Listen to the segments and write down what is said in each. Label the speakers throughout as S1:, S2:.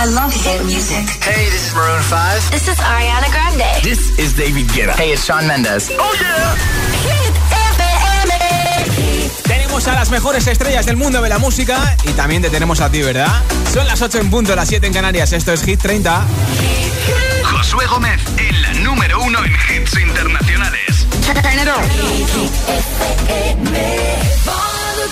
S1: I love hit music.
S2: Hey, this is Maroon 5.
S3: This is Ariana Grande.
S4: This is David Guetta.
S2: Hey, it's Sean Mendes.
S4: Oh yeah.
S3: Hit FM.
S5: Tenemos a las mejores estrellas del mundo de la música y también te tenemos a ti, ¿verdad? Son las 8 en punto, las 7 en Canarias. Esto es Hit 30.
S4: Josué Gómez en la número uno en hits internacionales.
S1: Turn it on.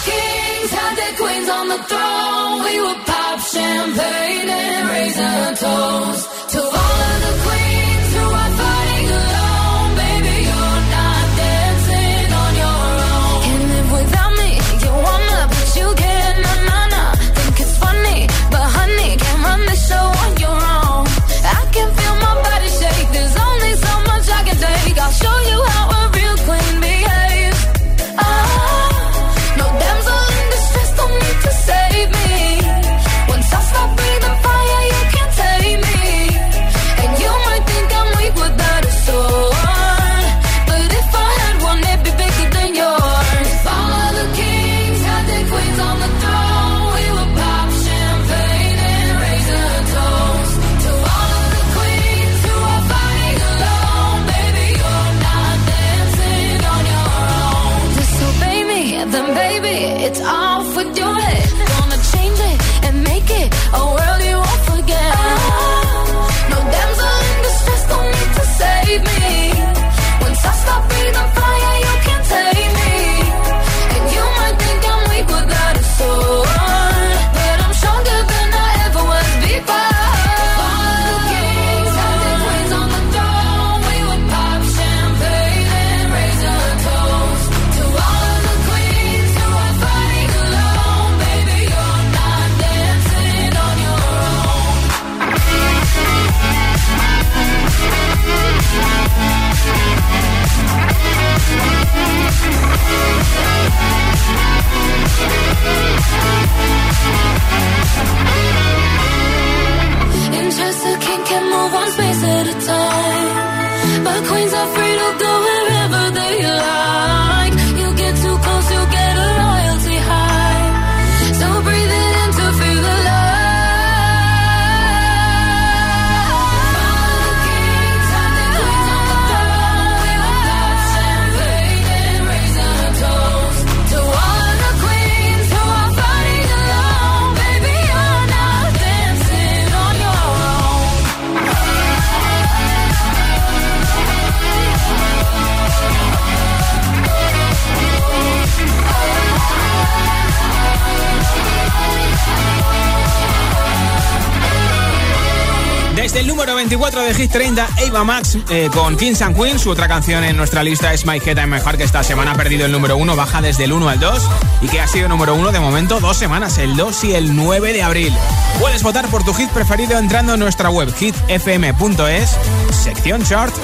S6: Kings had their queens on the throne. We would pop champagne and raise a toast to all of the queens
S5: 30, Ava Max eh, con Kings and Queens. Su otra canción en nuestra lista es My Head I'm My Heart, que esta semana ha perdido el número 1, baja desde el 1 al 2 y que ha sido número 1 de momento dos semanas, el 2 y el 9 de abril. Puedes votar por tu hit preferido entrando en nuestra web hitfm.es, sección chart.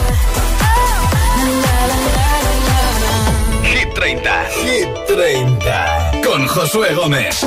S4: Hit 30. Hit 30. Con Josué Gómez.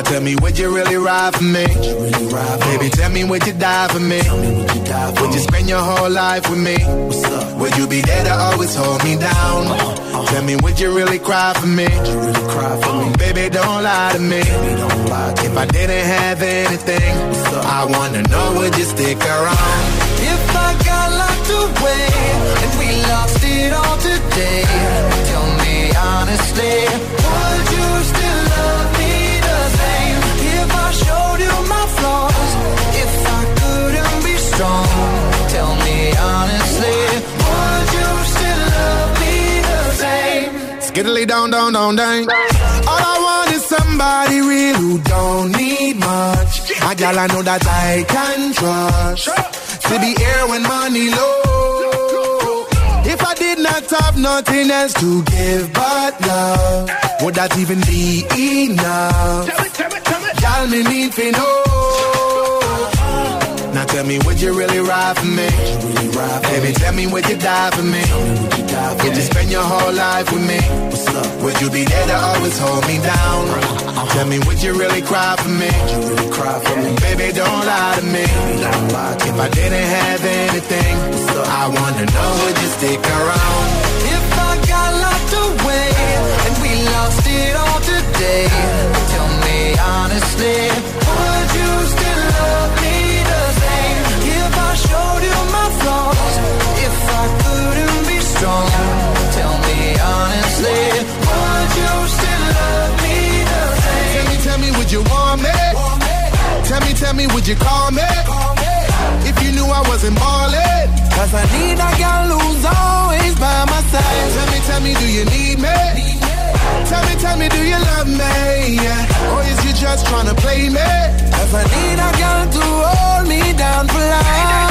S7: Now tell me, would you really ride for me? Baby, tell me, would you die for me? Would you spend your whole life with me? Would you be there to always hold me down? Uh, uh. Tell me, would you really cry for me? Baby, don't lie to me. If I didn't have anything, I wanna know, would you stick around?
S8: If I got locked away and we lost it all today, tell me honestly,
S7: Skiddly down, down, down, down. All I want is somebody real who don't need much. I girl, I know that I can trust. To be here when money low. If I did not have nothing else to give but love, would that even be enough? Y'all me need to know. Now tell me, would you really ride for me? Really ride for Baby, me? tell me, would you die for me? Would you, die for would you spend your whole life with me? What's up? Would you be there to always hold me down? Tell me, would you really cry for me? Would you really cry for me? Baby, don't lie to me. If. I didn't have anything, I wanna know, would you stick around?
S8: Tell me, would you
S7: call me? If you knew I wasn't ballin'.
S8: Cause I need a girl who's always by my side.
S7: Tell me, tell me, do you need me? Tell me, tell me, do you love me? Yeah. Or is you just trying to play me?
S8: Cause I need a girl to hold me down for life.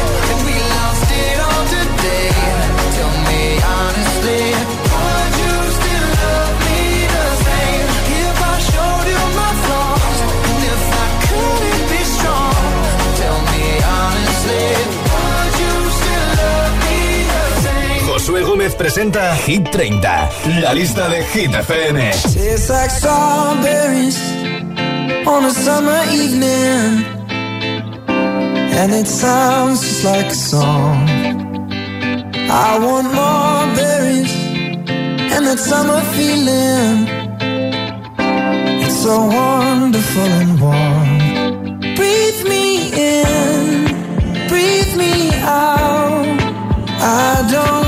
S4: Presenta Hit 30, la lista de Hit FM.
S8: Tastes like strawberries on a summer evening. And it sounds just like a song. I want more berries and that summer feeling. It's so wonderful and warm. Breathe me in, breathe me out. I don't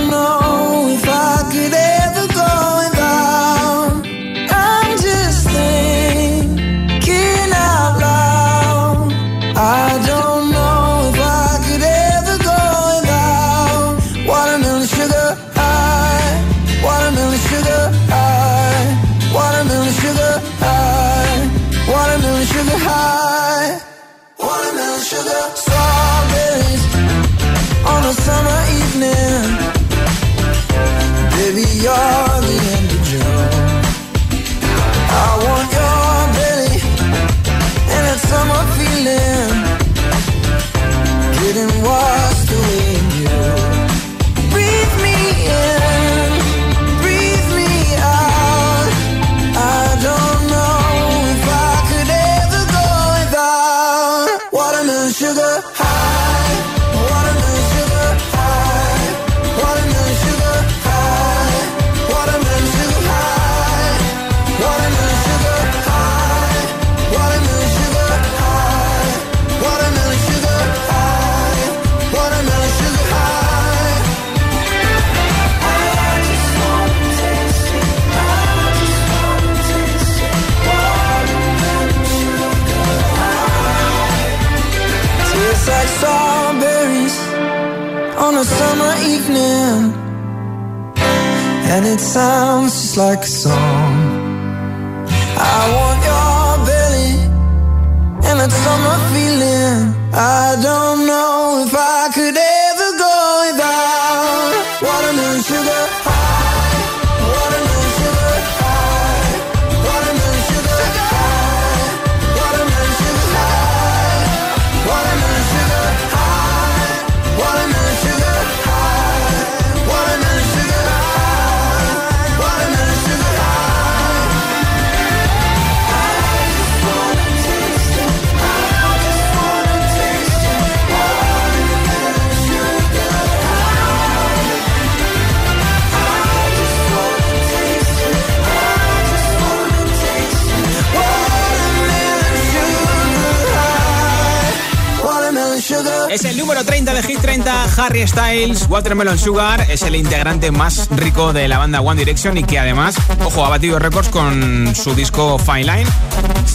S5: Harry Styles, Watermelon Sugar, es el integrante más rico de la banda One Direction y que además, ojo, ha batido récords con su disco Fine Line.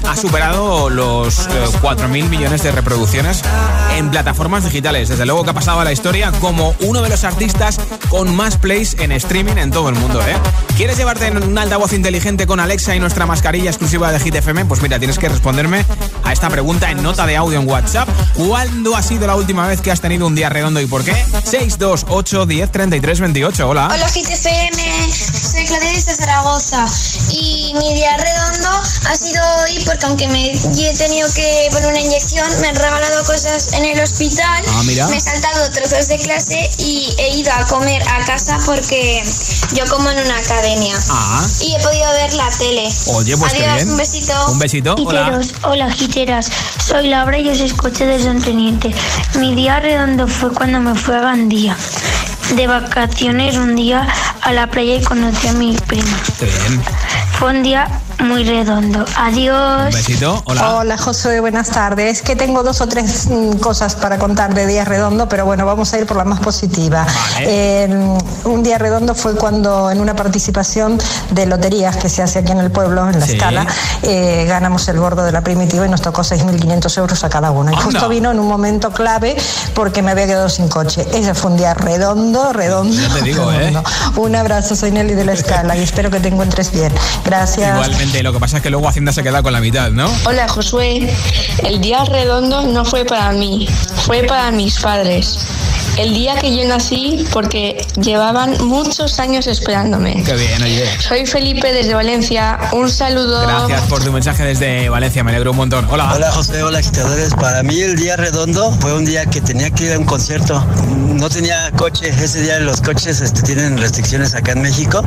S5: Ha superado los 4.000 eh, millones de reproducciones en plataformas digitales. Desde luego que ha pasado a la historia como uno de los artistas con más plays en streaming en todo el mundo. ¿eh? ¿Quieres llevarte un altavoz inteligente con Alexa y nuestra mascarilla exclusiva de Hit FM? Pues mira, tienes que responderme a esta pregunta en nota de audio en WhatsApp. ¿Cuándo ha sido la última vez que has tenido un día redondo y por qué? 628 10 33 28. Hola.
S9: Hola, Hit FM. Soy Claudia de Zaragoza. Y mi día redondo ha sido hoy porque aunque me he tenido que poner una inyección, me han regalado cosas en el hospital.
S5: Ah, mira.
S9: Me he saltado trozos de clase y he ido a comer a casa porque yo como en una academia.
S5: Ah.
S9: Y he podido ver la tele.
S5: Oye, pues qué
S9: Adiós,
S5: bien.
S9: un besito.
S5: Un besito. Hola.
S10: Giteros, hola giteras, soy Laura y os escucho desde un teniente. Mi día redondo fue cuando me fui a Gandía. De vacaciones un día a la playa y conocí a mi prima.
S5: Qué bien.
S10: Fue día muy redondo. Adiós.
S5: Un besito. Hola.
S11: Hola José, buenas tardes. Que tengo dos o tres mm, cosas para contar de Día Redondo, pero bueno, vamos a ir por la más positiva.
S5: Vale.
S11: Eh, un Día Redondo fue cuando en una participación de loterías que se hace aquí en el pueblo, en la
S5: Sí.
S11: escala, eh, ganamos el gordo de la primitiva y nos tocó 6.500 euros a cada uno. Y
S5: Anda.
S11: justo vino en un momento clave porque me había quedado sin coche. Ese fue un día redondo, redondo.
S5: Ya te digo, ¿eh?
S11: redondo. Un abrazo, soy Nelly de la escala y espero que te encuentres bien. Gracias.
S5: Igualmente, lo que pasa es que luego Hacienda se queda con la mitad, ¿no?
S12: Hola Josué, el día redondo no fue para mí, fue para mis padres. El día que yo nací porque llevaban muchos años esperándome.
S5: Qué bien, oye.
S12: Soy Felipe desde Valencia, un saludo.
S5: Gracias por tu mensaje desde Valencia, me alegro un montón. Hola.
S13: Hola José, hola agitadores. Para mí el día redondo fue un día que tenía que ir a un concierto. No tenía coche. Ese día los coches este, tienen restricciones acá en México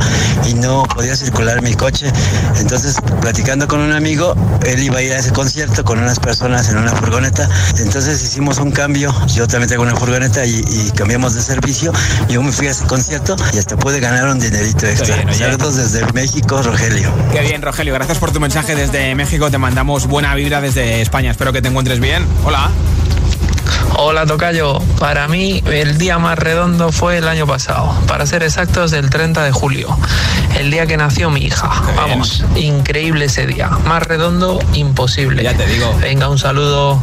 S13: y no podía circular mi coche. Entonces, platicando con un amigo, él iba a ir a ese concierto con unas personas en una furgoneta. Entonces hicimos un cambio. Yo también tengo una furgoneta y, y cambiamos de servicio. Yo me fui a ese concierto y hasta pude ganar un dinerito extra.
S5: bien.
S13: Saludos desde México, Rogelio.
S5: Qué bien, Rogelio. Gracias por tu mensaje desde México. Te mandamos buena vibra desde España. Espero que te encuentres bien. Hola.
S14: Hola Tocayo, para mí el día más redondo fue el año pasado, para ser exactos el 30 de julio, el día que nació mi hija.
S5: Qué bien.
S14: Vamos, increíble ese día, más redondo imposible.
S5: Ya te digo.
S14: Venga, un saludo,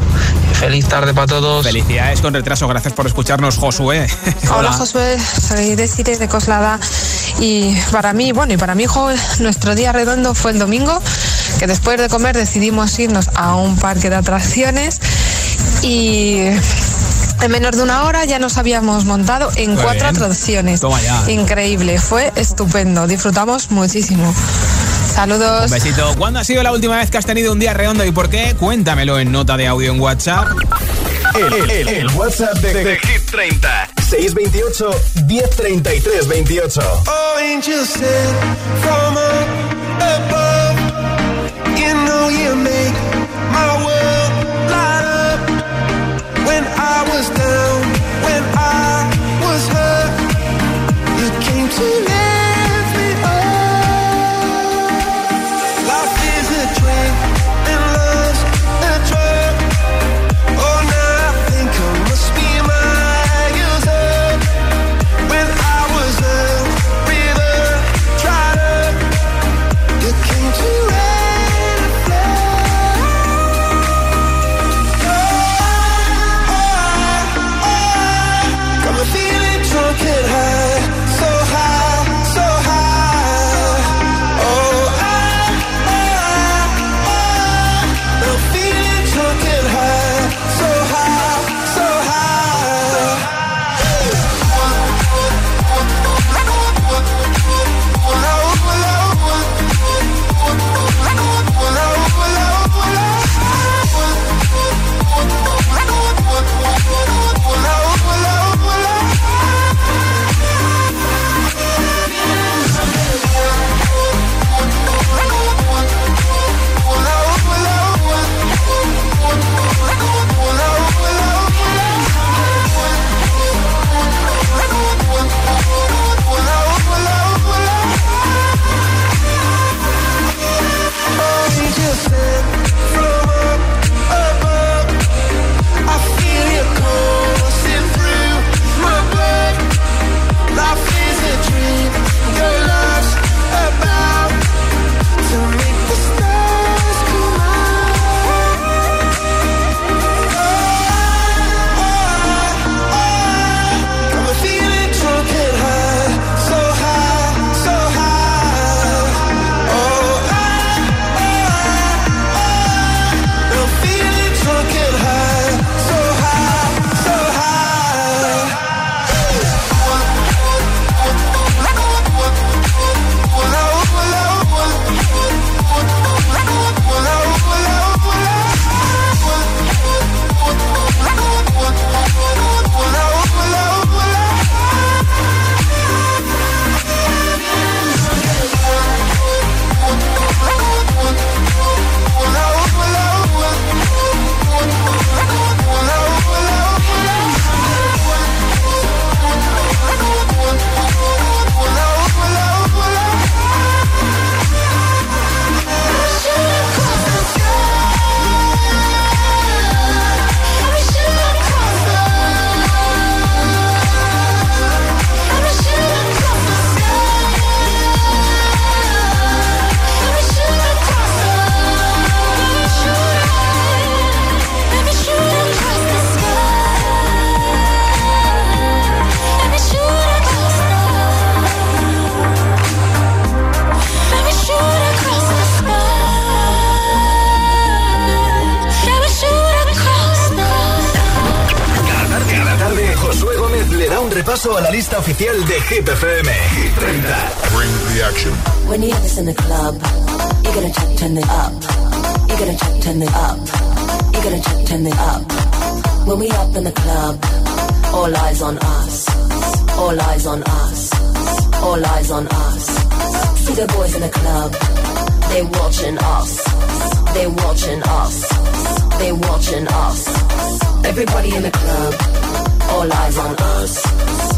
S14: feliz tarde para todos.
S5: Felicidades con retraso. Gracias por escucharnos, Josué.
S15: Hola Josué, soy Desiree de Coslada y para mí, bueno, y para mi hijo nuestro día redondo fue el domingo, que después de comer decidimos irnos a un parque de atracciones y en menos de una hora ya nos habíamos montado en
S5: Muy
S15: cuatro
S5: bien.
S15: atracciones.
S5: Toma ya.
S15: Increíble, fue estupendo, disfrutamos muchísimo. Saludos.
S5: Un besito. ¿Cuándo ha sido la última vez que has tenido un día redondo y por qué? Cuéntamelo en nota de audio en WhatsApp.
S16: El, el- el- el WhatsApp de, de
S17: Hit 30.
S16: 628 1033 28.
S18: Oh,
S16: oficial de Hit FM. Hit 30.
S19: Bring the action.
S20: When you have this in the club, you're gonna check, turn it up. You're gonna check, turn it up. You're gonna check, turn it up. When we up in the club, all eyes on us. All eyes on us. All eyes on us. See the boys in the club, they watching us. They watching us. They watching us. Everybody in the club, all eyes on us.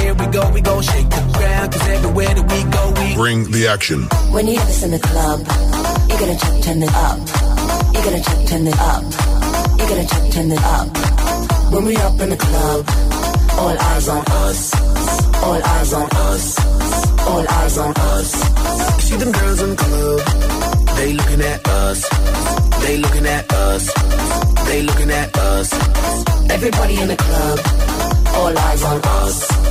S18: Here we go, we gon' shake the ground. Cause everywhere that we go, we
S19: Bring the action.
S20: When you have this in the club, you're gonna check, turn it up. You're gonna check, turn it up. You're gonna check, turn it up. When we up in the club, all eyes on us. All eyes on us. All eyes on us.
S18: See them girls in the club, they looking at us. They looking at us. They looking at us.
S20: Everybody in the club, all eyes on us.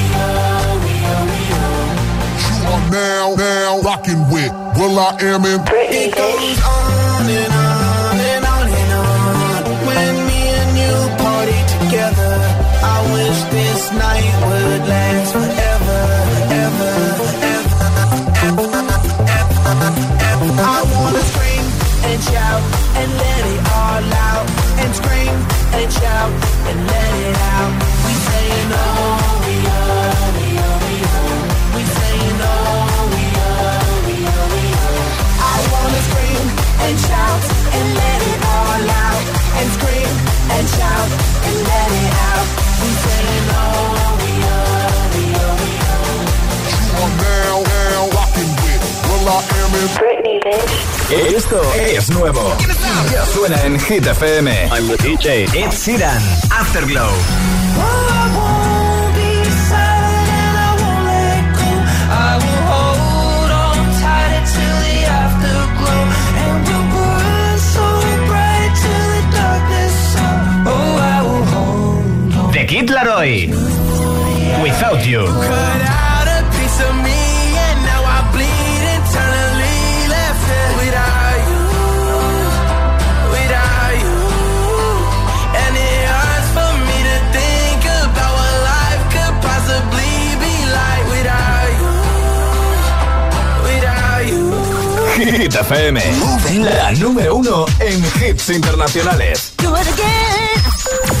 S19: now, now rocking with Will I Am in
S18: It goes on and on and on and on. When me and you party together, I wish this night would last forever, ever, ever, ever. I wanna scream and shout and let it all out. And scream and shout and let it out. And shout and let it out. We saying oh, we we we.
S19: You are now, now rocking with Will I Am in
S20: Britney, bitch.
S16: Esto es nuevo. Ya suena en Hit FM. I'm the DJ. Ed Sheeran. Afterglow. Without you,
S18: without you.
S16: Hit FM. La número uno en hits internacionales.
S3: Do it again.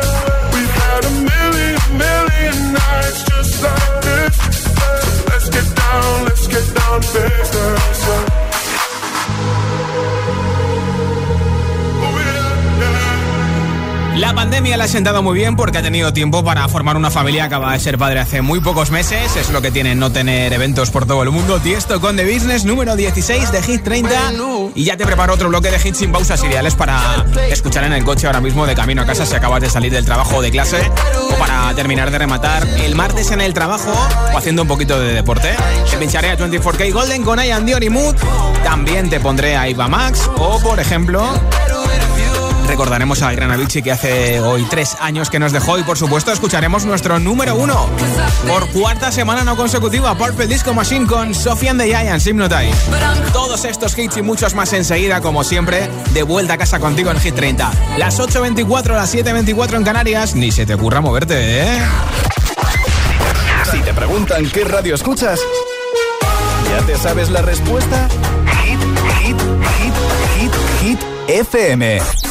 S19: Had a million, million nights just like this. Let's get down, let's get down to business.
S5: La pandemia le ha sentado muy bien porque ha tenido tiempo para formar una familia. Acaba de ser padre hace muy pocos meses. Es lo que tiene no tener eventos por todo el mundo. Tiesto con The Business, número 16 de Hit 30. Y ya te preparo otro bloque de hits sin pausas ideales para escuchar en el coche ahora mismo de camino a casa si acabas de salir del trabajo o de clase. O para terminar de rematar el martes en el trabajo o haciendo un poquito de deporte. Te pincharé a 24K Golden con Ian Dior y Mood. También te pondré a Iva Max. O, por ejemplo, recordaremos a Gran Avicii que hace hoy tres años que nos dejó y por supuesto escucharemos nuestro número uno por cuarta semana no consecutiva Purple Disco Machine con Sofian the Giants Hypnotize. Todos estos hits y muchos más enseguida como siempre de vuelta a casa contigo en Hit 30. Las 8.24, las 7.24 en Canarias, ni se te ocurra moverte, ¿eh?
S16: Si te preguntan qué radio escuchas, ¿ya te sabes la respuesta? Hit, hit, hit, hit, hit, FM.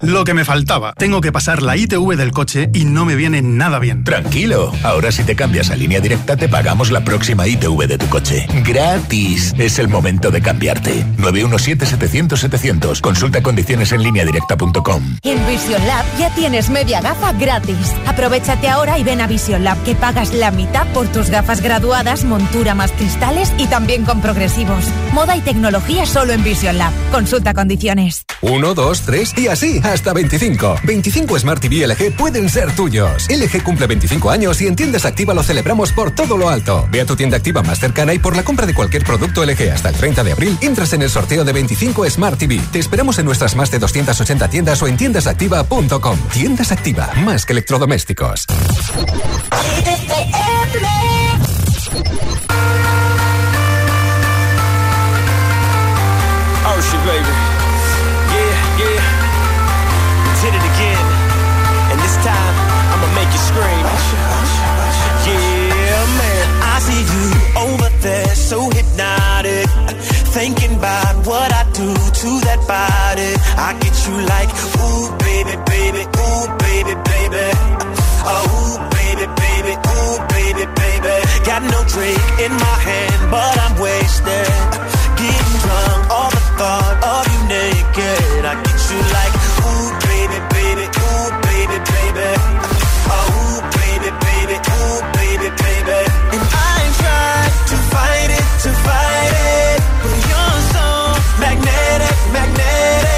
S21: Lo que me faltaba. Tengo que pasar la ITV del coche y no me viene nada bien.
S22: Tranquilo. Ahora si te cambias a línea directa te pagamos la próxima ITV de tu coche. Gratis. Es el momento de cambiarte. 917-700-700. Consulta condiciones en línea directa.com.
S23: En Vision Lab ya tienes media gafa gratis. Aprovechate ahora y ven a Vision Lab que pagas la mitad por tus gafas graduadas, montura más cristales y también con progresivos. Moda y tecnología solo en Vision Lab. Consulta condiciones.
S24: 1, 2, 3 y así hasta 25. 25 Smart TV LG pueden ser tuyos. LG cumple 25 años y en tiendas activa lo celebramos por todo lo alto. Ve a tu tienda activa más cercana y por la compra de cualquier producto LG hasta el 30 de abril entras en el sorteo de 25 Smart TV. Te esperamos en nuestras más de 280 tiendas o en tiendasactiva.com. Tiendas Activa, más que electrodomésticos.
S25: There, so hypnotic. Thinking about what I do to that body. I get you like, ooh, baby, baby, ooh, baby, baby. Oh, baby, baby, ooh, baby, baby. Got no drink in my hand, but I'm wasted. Getting drunk, all the thought of you naked. I get you like, ooh, baby, baby, ooh, baby, baby. Oh, baby, baby, ooh, baby, baby. To fight it, to fight it. But you're so magnetic, magnetic.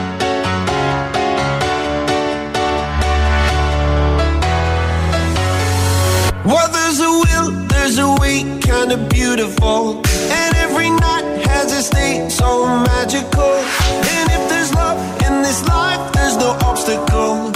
S18: Well, there's a will, there's a way, kinda beautiful. And every night has a state so magical. And if there's love in this life, there's no obstacle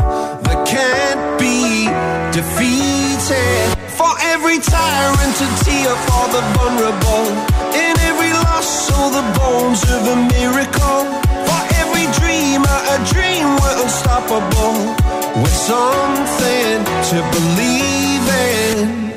S18: that can't be defeated. For every tyrant, a tear for the vulnerable. In every loss, all the bones of a miracle. For every dreamer, a dream we're unstoppable. With something to believe in.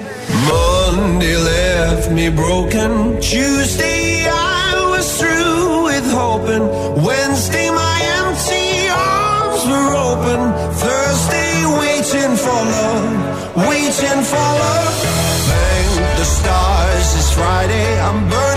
S18: Monday left me broken. Tuesday I was through with hoping. Wednesday my empty arms were open. Thursday waiting for love, waiting for love. Thank the stars it's Friday. I'm burning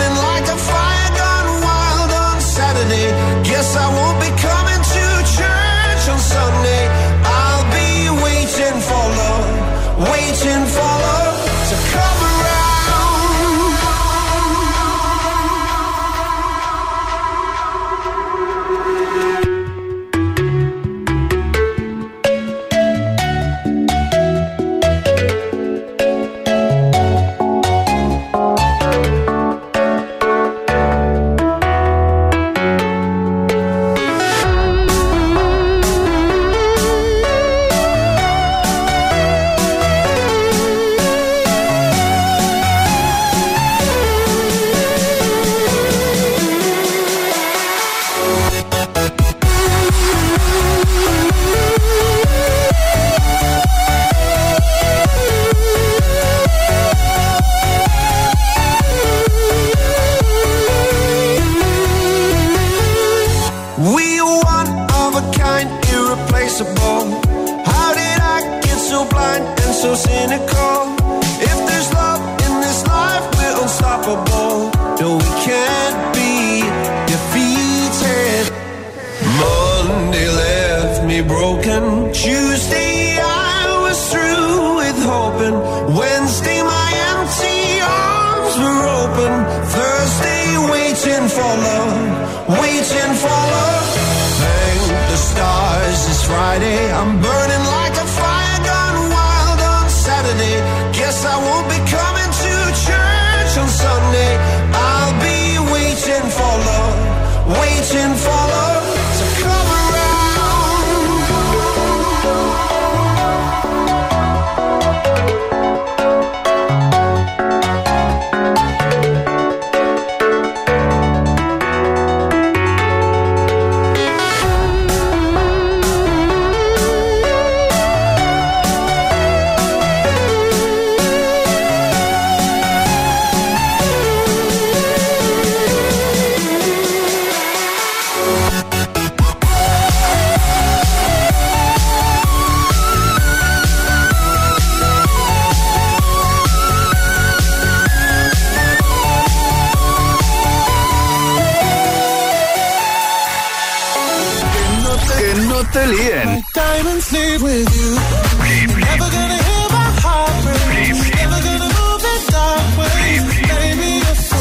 S18: Baby, you're so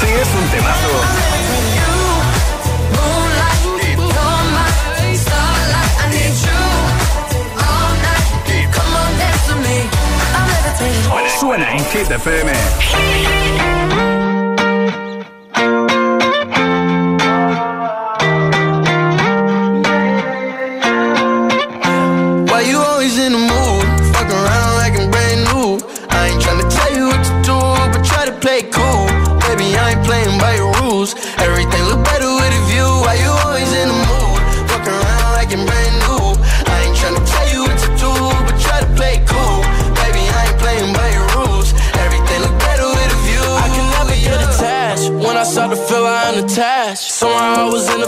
S4: Si es un temazo. Suena en Hit FM.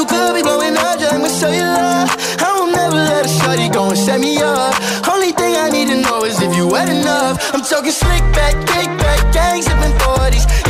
S8: you could be blowing up, just let me show you love. I will never let a shorty go and set me up. Only thing I need to know is if you wet enough. I'm talking slick back, kick back, gang in 40s.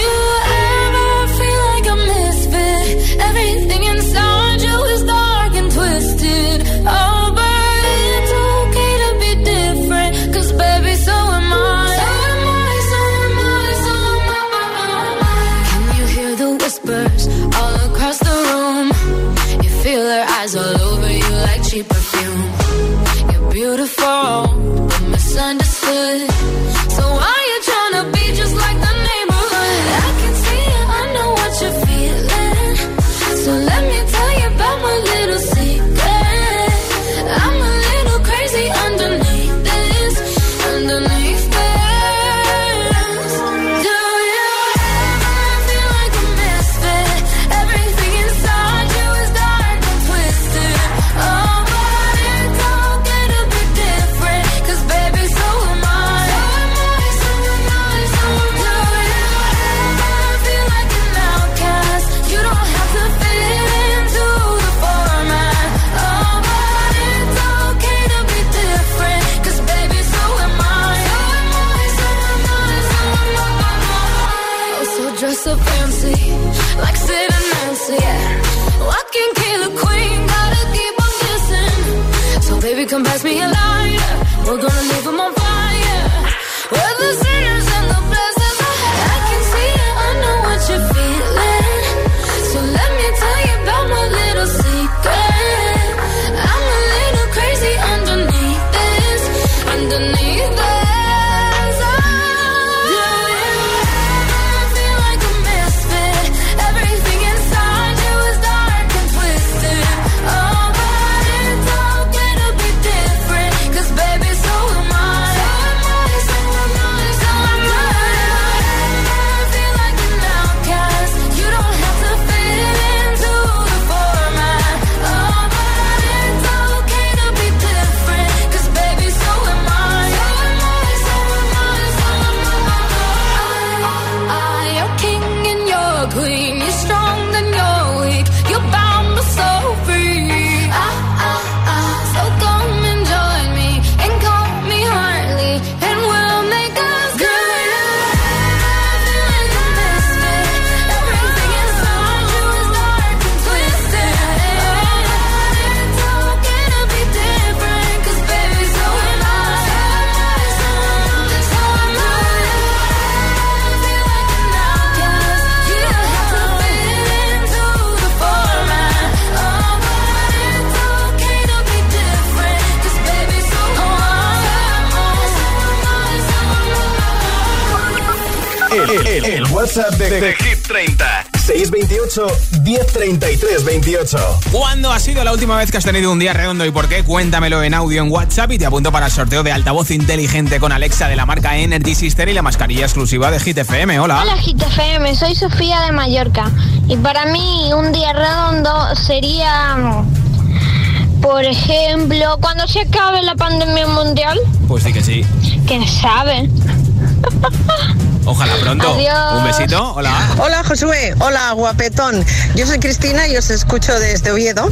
S6: WhatsApp de, de, de Hit 30.
S16: 628 1033 28.
S5: ¿Cuándo ha sido la última vez que has tenido un día redondo y por qué? Cuéntamelo en audio en WhatsApp y te apunto para el sorteo de altavoz inteligente con Alexa de la marca Energy Sister y la mascarilla exclusiva de Hit FM. Hola.
S26: Hola Hit FM, soy Sofía de Mallorca y para mí un día redondo sería mm, por ejemplo, cuando se acabe la pandemia mundial.
S5: Pues sí que sí.
S26: ¿Quién sabe?
S5: Ojalá pronto.
S26: Adiós.
S5: Un besito. Hola.
S27: Hola Josué, hola guapetón. Yo soy Cristina y os escucho desde Oviedo.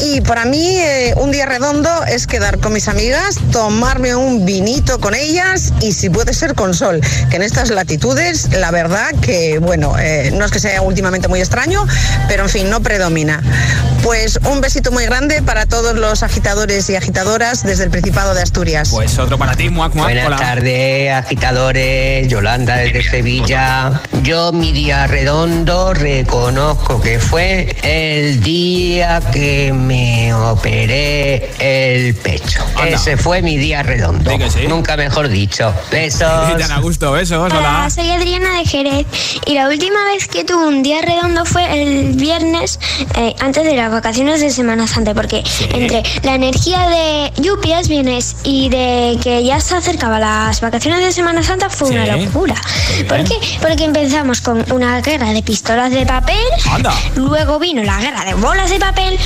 S27: Y para mí eh, un día redondo es quedar con mis amigas, tomarme un vinito con ellas y si puede ser con sol. Que en estas latitudes la verdad que, bueno, eh, no es que sea últimamente muy extraño, pero en fin, no predomina. Pues un besito muy grande para todos los agitadores y agitadoras desde el Principado de Asturias.
S5: Pues otro para ti, Muac, Muac.
S28: Buenas tardes, agitadores. Yolanda desde Sevilla. Yo, mi día redondo, reconozco que fue el día que me operé el pecho.
S5: Anda.
S28: Ese fue mi día redondo.
S5: Sí que sí.
S28: Nunca mejor dicho. Besos.
S5: Tan a gusto, besos. Hola.
S26: Hola, soy Adriana de Jerez y la última vez que tuve un día redondo fue el viernes eh, antes de las vacaciones de Semana Santa, porque entre la energía de lluvias, vienes y de que ya se acercaba las vacaciones de Semana Santa fue una
S5: Sí.
S26: locura. ¿Por qué? Porque empezamos con una guerra de pistolas de papel,
S5: Anda.
S26: luego vino la guerra de bolas de papel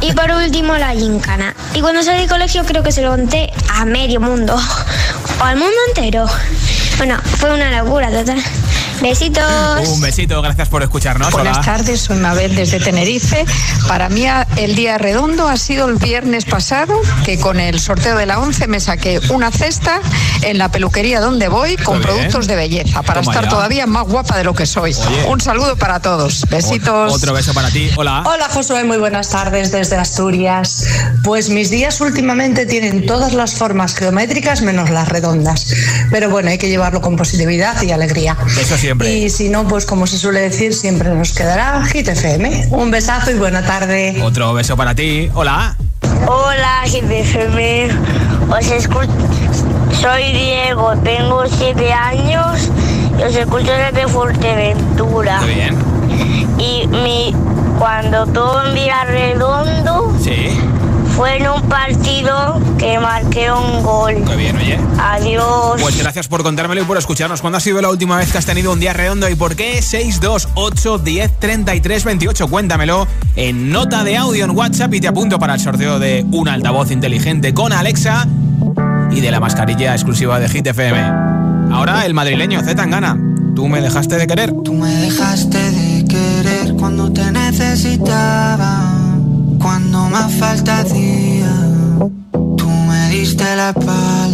S26: y por último la gincana. Y cuando salí del colegio creo que se lo conté a medio mundo o al mundo entero. Bueno, fue una locura total. Besitos.
S5: Un besito, gracias por escucharnos.
S29: Buenas
S5: Hola.
S29: tardes, soy Mabel desde Tenerife. Para mí el día redondo ha sido el viernes pasado, que con el sorteo de la 11 me saqué una cesta en la peluquería donde voy con
S5: bien.
S29: productos de belleza, para
S5: Toma
S29: estar
S5: ya.
S29: todavía más guapa de lo que soy.
S5: Oye.
S29: Un saludo para todos. Besitos.
S5: Otro beso para ti. Hola.
S24: Hola Josué, muy buenas tardes desde Asturias. Pues mis días últimamente tienen todas las formas geométricas menos las redondas. Pero bueno, hay que llevarlo con positividad y alegría.
S5: Eso siempre.
S24: Y si no, pues como se suele decir, siempre nos quedará Hit FM. Un besazo y buena tarde.
S5: Otro beso para ti. Hola.
S26: Hola, GPFM. Os escucho. Soy Diego, tengo siete años y os escucho desde Fuerteventura.
S5: Muy bien.
S26: Y mi, cuando todo un día redondo
S5: Sí.
S26: Fue en un partido que marqué un gol.
S5: Qué bien, oye.
S26: Adiós.
S5: Pues gracias por contármelo y por escucharnos. ¿Cuándo ha sido la última vez que has tenido un día redondo y por qué? 628 10 33 28. Cuéntamelo en nota de audio en WhatsApp y te apunto para el sorteo de un altavoz inteligente con Alexa y de la mascarilla exclusiva de Hit FM. Ahora el madrileño Z Tangana. Tú me dejaste de querer.
S30: Tú me dejaste de querer cuando te necesitaba, cuando más falta hacía. Tú me diste la espalda.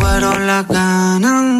S30: fueron las ganas.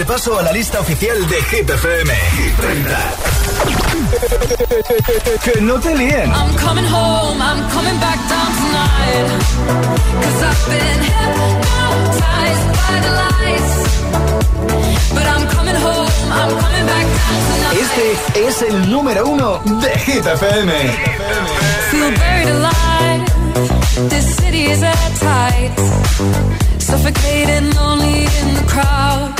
S16: Repaso a la lista oficial de Hit FM. Hit 30. que no te líen.
S6: I'm coming home, I'm coming back down tonight. Cause I've been hypnotized by the lights. But I'm coming home, I'm coming back down tonight.
S16: Este es el número uno de Hit FM.
S6: Feel buried alive. This city is airtight. Suffocating, lonely in the crowd.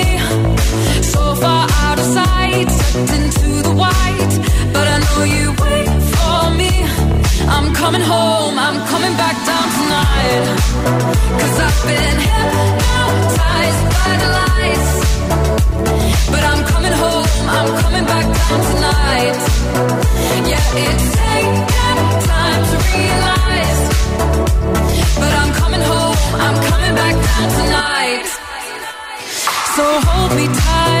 S6: Sucked into the white. But I know you wait for me. I'm coming home, I'm coming back down tonight. Cause I've been hypnotized by the lights. But I'm coming home, I'm coming back down tonight. Yeah, it's taken time to realize. But I'm coming home, I'm coming back down tonight. So hold me tight.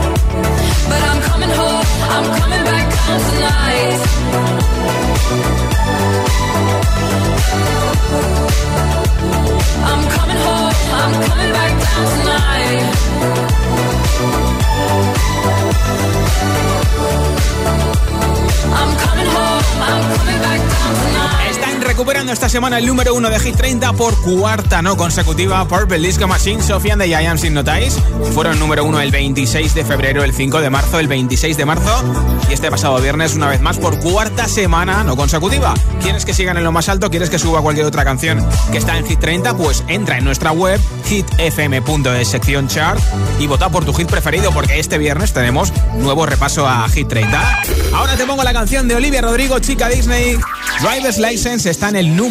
S5: esta semana el número uno de Hit 30 por cuarta no consecutiva. Purple Disco Machine, Sofian de Giants Hypnotize. Fueron número uno el 26 de febrero, el 5 de marzo, el 26 de marzo. Y este pasado viernes, una vez más, por cuarta semana no consecutiva. ¿Quieres que sigan en lo más alto? ¿Quieres que suba cualquier otra canción que está en Hit 30? Pues entra en nuestra web, hitfm.es, sección chart, y vota por tu hit preferido, porque este viernes tenemos nuevo repaso a Hit 30. Ahora te pongo la canción de Olivia Rodrigo, chica Disney. Driver's License está en el número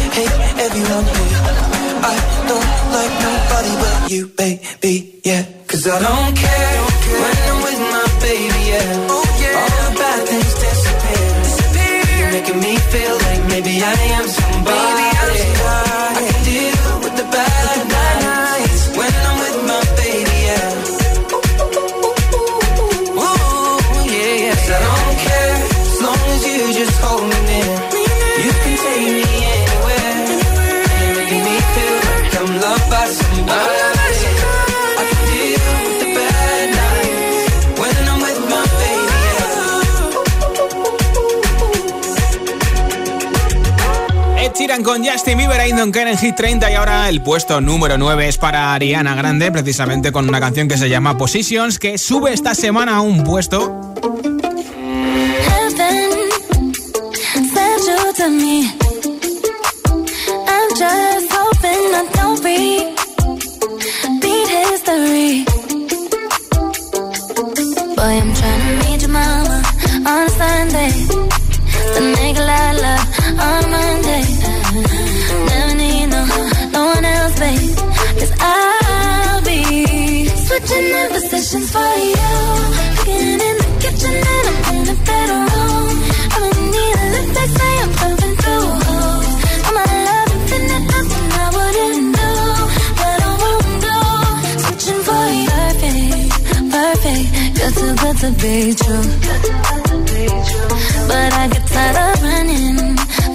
S5: con Justin Bieber y Duncan en Hit 30 y ahora el puesto número 9 es para Ariana Grande, precisamente con una canción que se llama Positions, que sube esta semana a un puesto
S31: thing. Cause I'll be switching in positions for you. Cooking in the kitchen and I'm in a better room. I don't need a lip that say I'm going through holes. I'm love nothing I wouldn't do. I won't do. Switching for you. Perfect, perfect. You're too good to be true. But I get tired of running.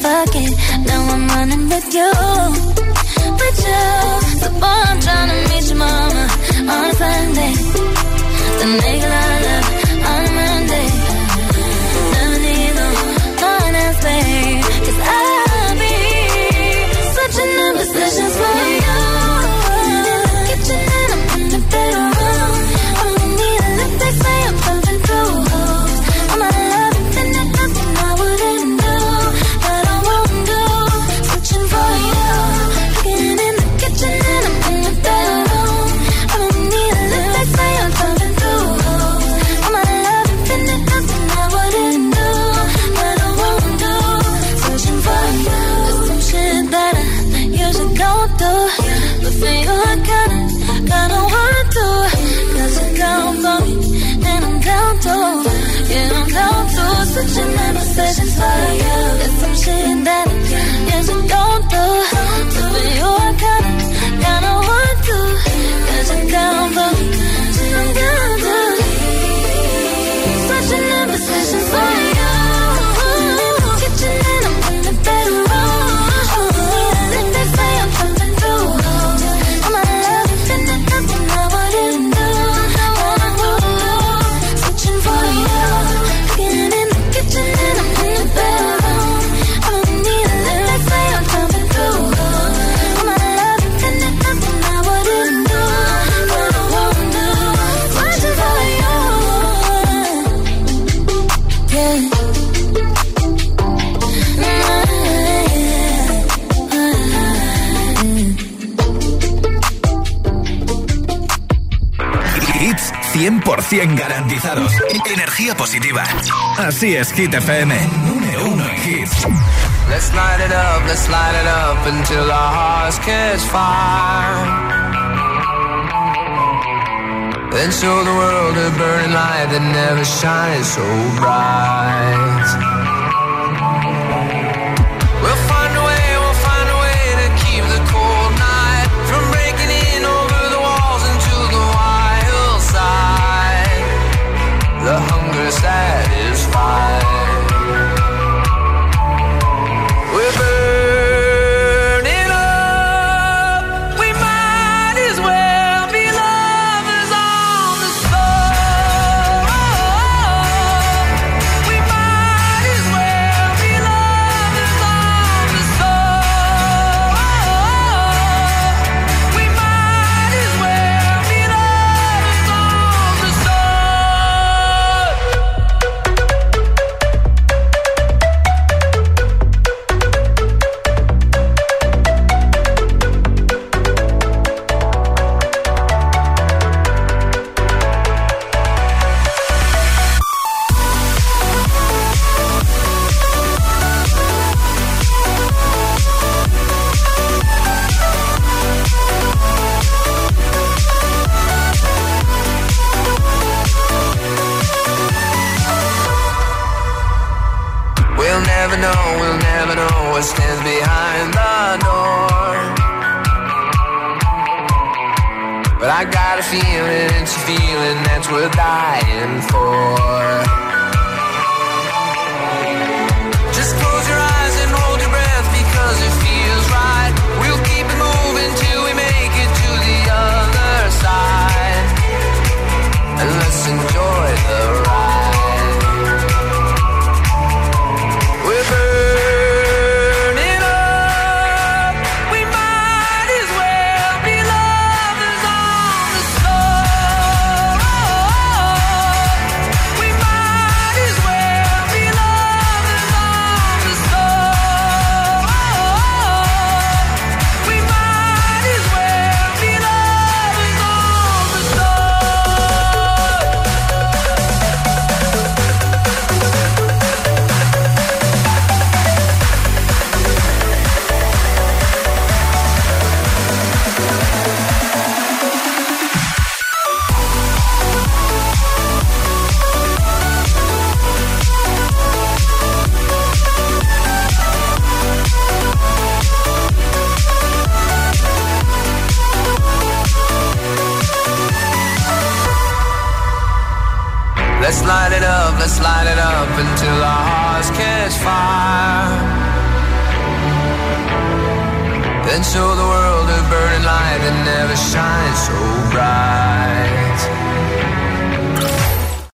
S31: Fuck it, now I'm running with you you. So boy, I'm trying to meet your mama on a Sunday. The nigga I love on a Monday.
S16: 100% garantizados. Energía positiva. Así es, Hit FM. Número uno en hits.
S8: Let's light it up, let's light it up until our hearts catch fire. Then show the world a burning light that never shines so bright. high feeling, it's a feeling that's worth dying for.